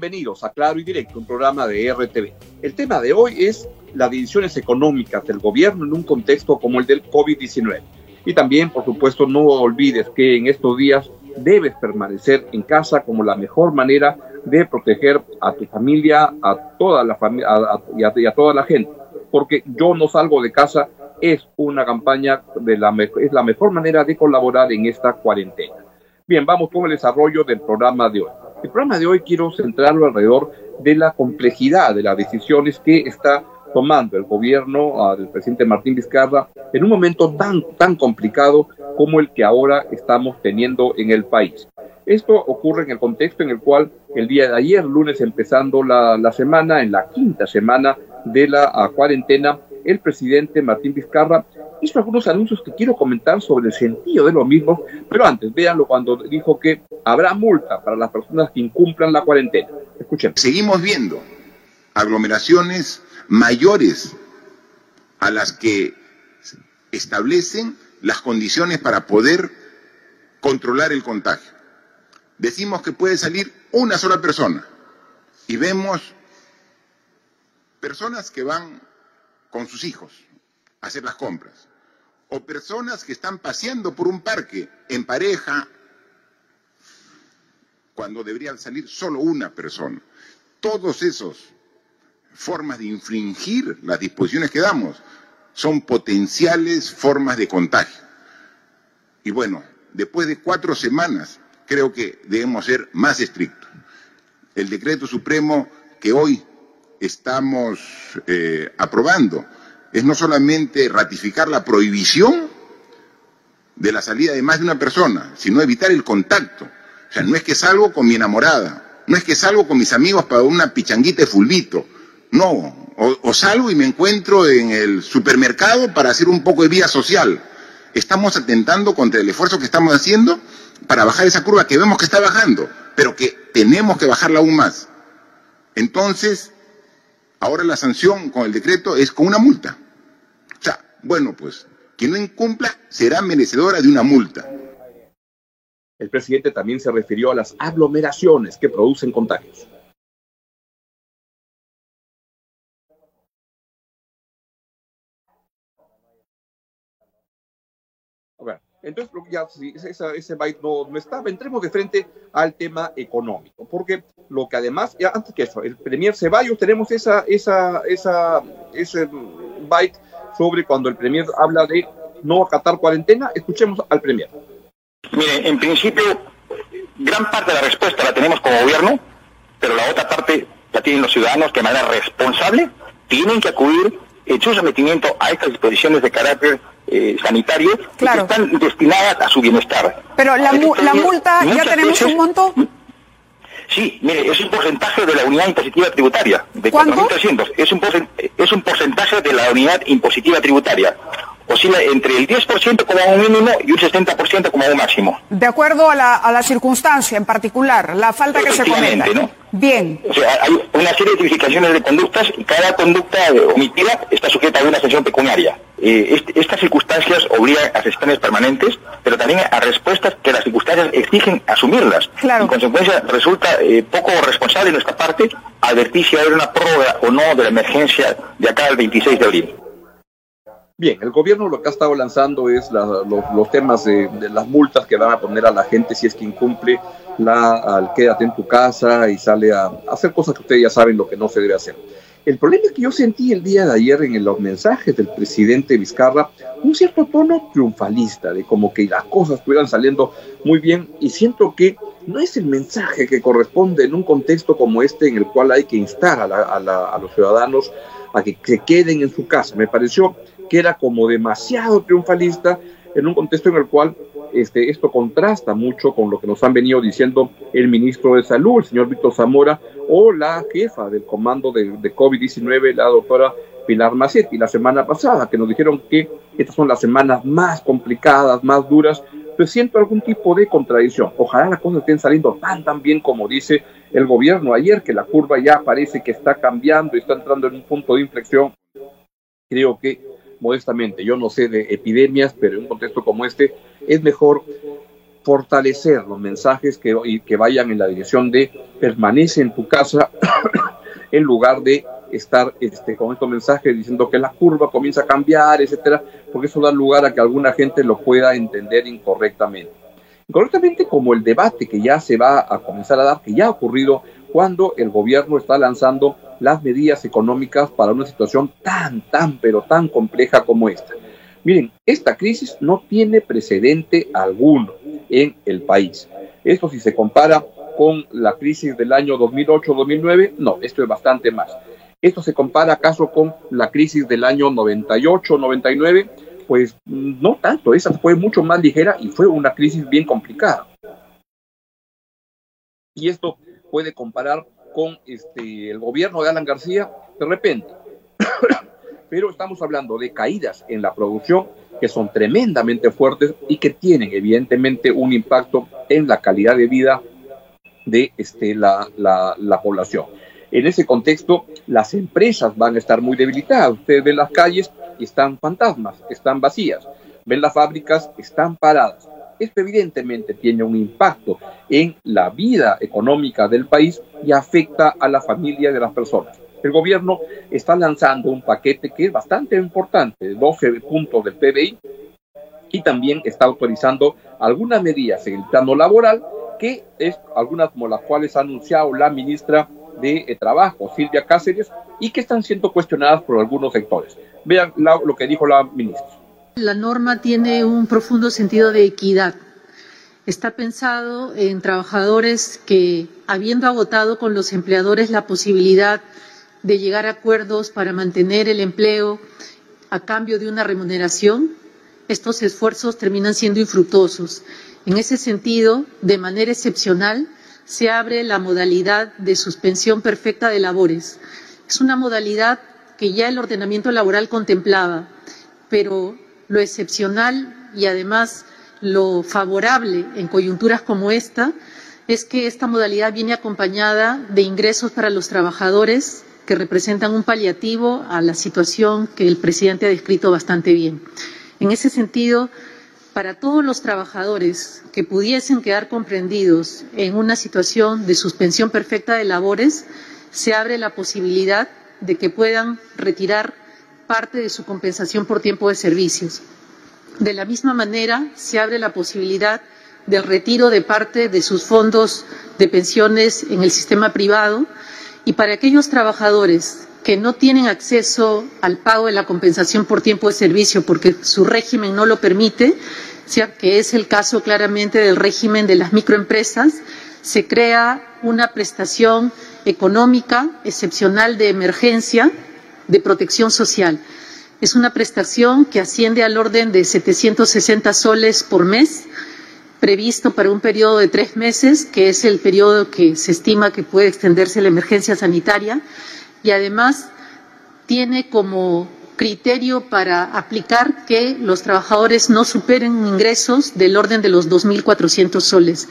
Bienvenidos a Claro y Directo, un programa de RTV. El tema de hoy es las decisiones económicas del gobierno en un contexto como el del COVID-19. Y también, por supuesto, no olvides que en estos días debes permanecer en casa como la mejor manera de proteger a tu familia, a toda la familia y, a, toda la gente. Porque yo no salgo de casa es una campaña de la es la mejor manera de colaborar en esta cuarentena. Bien, vamos con el desarrollo del programa de hoy. El programa de hoy quiero centrarlo alrededor de la complejidad de las decisiones que está tomando el gobierno del presidente Martín Vizcarra en un momento tan, tan complicado como el que ahora estamos teniendo en el país. Esto ocurre en el contexto en el cual el día de ayer, lunes empezando la, la semana, en la quinta semana de la cuarentena, el presidente Martín Vizcarra hizo algunos anuncios que quiero comentar sobre el sentido de lo mismo, pero antes, véanlo cuando dijo que habrá multa para las personas que incumplan la cuarentena. Escuchen. Seguimos viendo aglomeraciones mayores a las que establecen las condiciones para poder controlar el contagio. Decimos que puede salir una sola persona y vemos personas que van con sus hijos hacer las compras o personas que están paseando por un parque en pareja cuando debería salir solo una persona. Todos esos formas de infringir las disposiciones que damos, son potenciales formas de contagio. Y bueno, después de cuatro semanas, creo que debemos ser más estrictos. El decreto supremo que hoy estamos eh, aprobando es no solamente ratificar la prohibición de la salida de más de una persona, sino evitar el contacto. O sea, no es que salgo con mi enamorada, no es que salgo con mis amigos para una pichanguita de fulbito, no, o, salgo y me encuentro en el supermercado para hacer un poco de vida social. Estamos atentando contra el esfuerzo que estamos haciendo para bajar esa curva que vemos que está bajando, pero que tenemos que bajarla aún más. Entonces, ahora la sanción con el decreto es con una multa. O sea, bueno, pues, quien no incumpla será merecedora de una multa. El presidente también se refirió a las aglomeraciones que producen contagios. Entonces, ya ese, ese byte no, no estaba. Entremos de frente al tema económico, porque lo que además, ya antes que eso, el Premier Ceballos, tenemos esa, esa, esa, ese byte sobre cuando el Premier habla de no acatar cuarentena. Escuchemos al Premier. Mire, en principio, gran parte de la respuesta la tenemos como gobierno, pero la otra parte la tienen los ciudadanos que de manera responsable tienen que acudir en su sometimiento a estas disposiciones de carácter eh, sanitario que están destinadas a su bienestar. Pero la, la multa, ¿ya tenemos un monto? Sí, mire, es un porcentaje de la unidad impositiva tributaria, de 4.300. Es un, es un porcentaje de la unidad impositiva tributaria oscila entre el 10% como un mínimo y un 60% como un máximo. De acuerdo a la, a la circunstancia en particular, la falta que se cometa. ¿no? Bien. O sea, hay una serie de tipificaciones de conductas y cada conducta omitida está sujeta a una sanción pecuniaria. Eh, estas circunstancias obligan a sesiones permanentes, pero también a respuestas que las circunstancias exigen asumirlas. Claro. En consecuencia, resulta eh, poco responsable de nuestra parte advertir si hay una prórroga o no de la emergencia de acá al 26 de abril. Bien, el gobierno lo que ha estado lanzando es los, temas de, las multas que van a poner a la gente si es que incumple la al quédate en tu casa y sale a, hacer cosas que ustedes ya saben lo que no se debe hacer. El problema es que yo sentí el día de ayer en los mensajes del presidente Vizcarra un cierto tono triunfalista, de como que las cosas estuvieran saliendo muy bien y siento que no es el mensaje que corresponde en un contexto como este en el cual hay que instar a, a los ciudadanos a que se queden en su casa. Me pareció que era como demasiado triunfalista en un contexto en el cual este, esto contrasta mucho con lo que nos han venido diciendo el ministro de Salud, el señor Víctor Zamora, o la jefa del comando de, de COVID-19, la doctora Pilar Macetti la semana pasada, que nos dijeron que estas son las semanas más complicadas, más duras, pues siento algún tipo de contradicción. Ojalá las cosas estén saliendo tan, tan bien como dice el gobierno ayer, que la curva ya parece que está cambiando y está entrando en un punto de inflexión. Creo que, modestamente, yo no sé de epidemias, pero en un contexto como este, es mejor fortalecer los mensajes que, y que vayan en la dirección de permanece en tu casa en lugar de estar este, con estos mensajes diciendo que la curva comienza a cambiar, etcétera, porque eso da lugar a que alguna gente lo pueda entender incorrectamente. Incorrectamente como el debate que ya se va a comenzar a dar, que ya ha ocurrido cuando el gobierno está lanzando las medidas económicas para una situación tan, tan, pero tan compleja como esta. Miren, esta crisis no tiene precedente alguno en el país. Esto si se compara con la crisis del año 2008-2009, no, esto es bastante más. ¿Esto se compara acaso con la crisis del año 98-99? Pues no tanto, esa fue mucho más ligera y fue una crisis bien complicada. Y esto puede comparar con este, el gobierno de Alan García de repente. Pero estamos hablando de caídas en la producción que son tremendamente fuertes y que tienen evidentemente un impacto en la calidad de vida de este, la, la, población. En ese contexto, las empresas van a estar muy debilitadas. Ustedes las calles están fantasmas, están vacías. Ven las fábricas, están paradas. Esto evidentemente tiene un impacto en la vida económica del país y afecta a la familia de las personas. El gobierno está lanzando un paquete que es bastante importante, 12 puntos del PBI, y también está autorizando algunas medidas en el plano laboral que es algunas como las cuales ha anunciado la ministra de eh, Trabajo, Silvia Cáceres, y que están siendo cuestionadas por algunos sectores. Vean lo que dijo la ministra. La norma tiene un profundo sentido de equidad. Está pensado en trabajadores que, habiendo agotado con los empleadores la posibilidad de llegar a acuerdos para mantener el empleo a cambio de una remuneración, estos esfuerzos terminan siendo infructuosos en ese sentido, de manera excepcional, se abre la modalidad de suspensión perfecta de labores. Es una modalidad que ya el ordenamiento laboral contemplaba, pero lo excepcional y además lo favorable en coyunturas como esta es que esta modalidad viene acompañada de ingresos para los trabajadores que representan un paliativo a la situación que el presidente ha descrito bastante bien. En ese sentido, para todos los trabajadores que pudiesen quedar comprendidos en una situación de suspensión perfecta de labores, se abre la posibilidad de que puedan retirar parte de su compensación por tiempo de servicios. De la misma manera, se abre la posibilidad del retiro de parte de sus fondos de pensiones en el sistema privado y para aquellos trabajadores que no tienen acceso al pago de la compensación por tiempo de servicio porque su régimen no lo permite, que es el caso claramente del régimen de las microempresas, se crea una prestación económica excepcional de emergencia de protección social. Es una prestación que asciende al orden de 760 soles por mes, previsto para un periodo de tres meses, que es el periodo que se estima que puede extenderse la emergencia sanitaria, y además tiene como criterio para aplicar que los trabajadores no superen ingresos del orden de los 2.400 soles.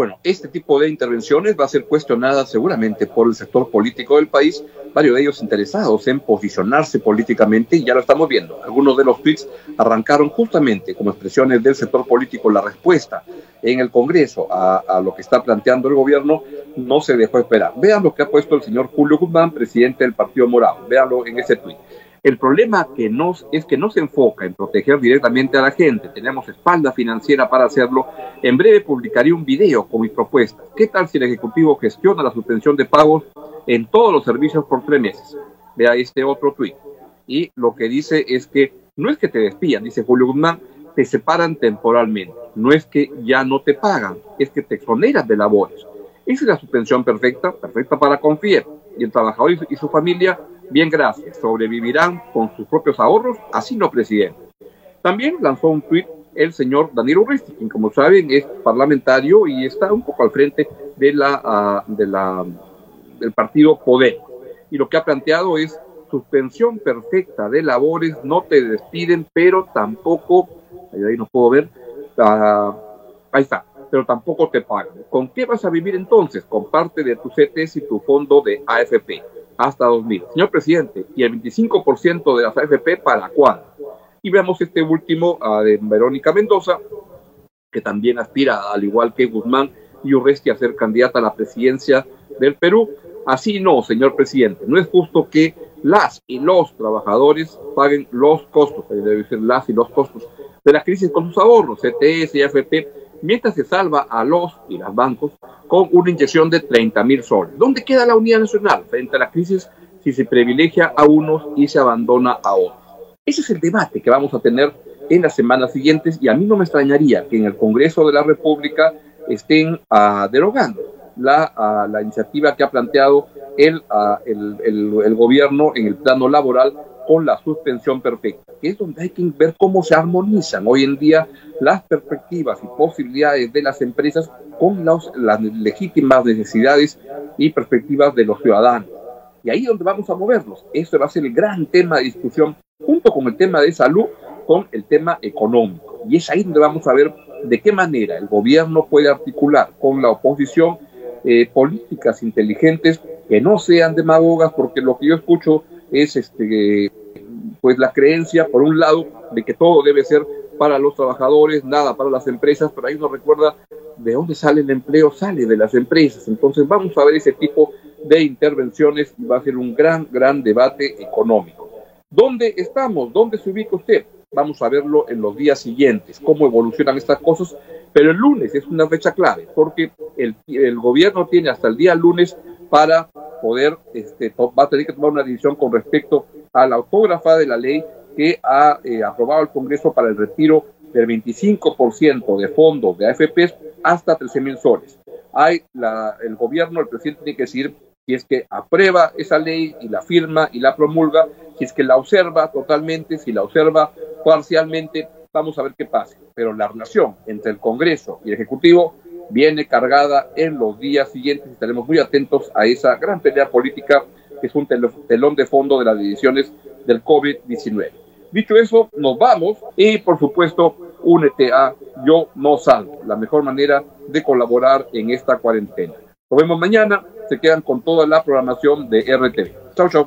Bueno, este tipo de intervenciones va a ser cuestionada seguramente por el sector político del país, varios de ellos interesados en posicionarse políticamente y ya lo estamos viendo. Algunos de los tweets arrancaron justamente como expresiones del sector político la respuesta en el Congreso a, lo que está planteando el gobierno, no se dejó esperar. Vean lo que ha puesto el señor Julio Guzmán, presidente del Partido Morado. Véanlo en ese tweet. El problema que nos, es que no se enfoca en proteger directamente a la gente. Tenemos espalda financiera para hacerlo. En breve publicaré un video con mis propuestas. ¿Qué tal si el Ejecutivo gestiona la suspensión de pagos en todos los servicios por tres meses? Vea este otro tuit. Y lo que dice es que no es que te despidan, dice Julio Guzmán, te separan temporalmente. No es que ya no te pagan, es que te exoneras de labores. Esa es la suspensión perfecta, perfecta para confiar. Y el trabajador y su familia Bien, gracias. Sobrevivirán con sus propios ahorros, así no, presidente. También lanzó un tuit el señor Danilo Urresti, quien como saben es parlamentario y está un poco al frente de la, ah, de la, del partido Poder. Y lo que ha planteado es suspensión perfecta de labores, no te despiden, pero tampoco, ahí no puedo ver, uh, ahí está, pero tampoco te pagan. ¿Con qué vas a vivir entonces? Con parte de tu CTS y tu fondo de AFP hasta 2000. Señor presidente, ¿y el 25% de las AFP para cuándo? Y veamos este último uh, de Verónica Mendoza, que también aspira, al igual que Guzmán y Urresti, a ser candidata a la presidencia del Perú. Así no, señor presidente, no es justo que las y los trabajadores paguen los costos, debe ser las y los costos de la crisis con sus ahorros, CTS y AFP, mientras se salva a los y las bancos con una inyección de 30 mil soles. ¿Dónde queda la unidad nacional frente a la crisis si se privilegia a unos y se abandona a otros? Ese es el debate que vamos a tener en las semanas siguientes y a mí no me extrañaría que en el Congreso de la República estén uh, derogando la, la, iniciativa que ha planteado el, el, el, el, gobierno en el plano laboral con la suspensión perfecta, que es donde hay que ver cómo se armonizan hoy en día las perspectivas y posibilidades de las empresas con los, las legítimas necesidades y perspectivas de los ciudadanos. Y ahí es donde vamos a movernos. Eso va a ser el gran tema de discusión junto con el tema de salud, con el tema económico. Y es ahí donde vamos a ver de qué manera el gobierno puede articular con la oposición eh, políticas inteligentes que no sean demagogas, porque lo que yo escucho es este, pues la creencia, por un lado, de que todo debe ser para los trabajadores, nada para las empresas, pero ahí uno recuerda de dónde sale el empleo, sale de las empresas. Entonces vamos a ver ese tipo de intervenciones y va a ser un gran, gran debate económico. ¿Dónde estamos? ¿Dónde se ubica usted? Vamos a verlo en los días siguientes, cómo evolucionan estas cosas, pero el lunes es una fecha clave, porque el, el gobierno tiene hasta el día lunes para poder, este, va a tener que tomar una decisión con respecto a la autógrafa de la ley que ha eh, aprobado el Congreso para el retiro del 25% de fondos de AFPs hasta 13 mil soles. Hay la, el gobierno, el presidente tiene que decir si es que aprueba esa ley y la firma y la promulga, si es que la observa totalmente, si la observa parcialmente, vamos a ver qué pasa. Pero la relación entre el Congreso y el Ejecutivo viene cargada en los días siguientes estaremos muy atentos a esa gran pelea política que es un telón de fondo de las decisiones del COVID-19. Dicho eso, nos vamos y por supuesto únete a Yo No Salgo, la mejor manera de colaborar en esta cuarentena. Nos vemos mañana, se quedan con toda la programación de RTV. Chau, chau.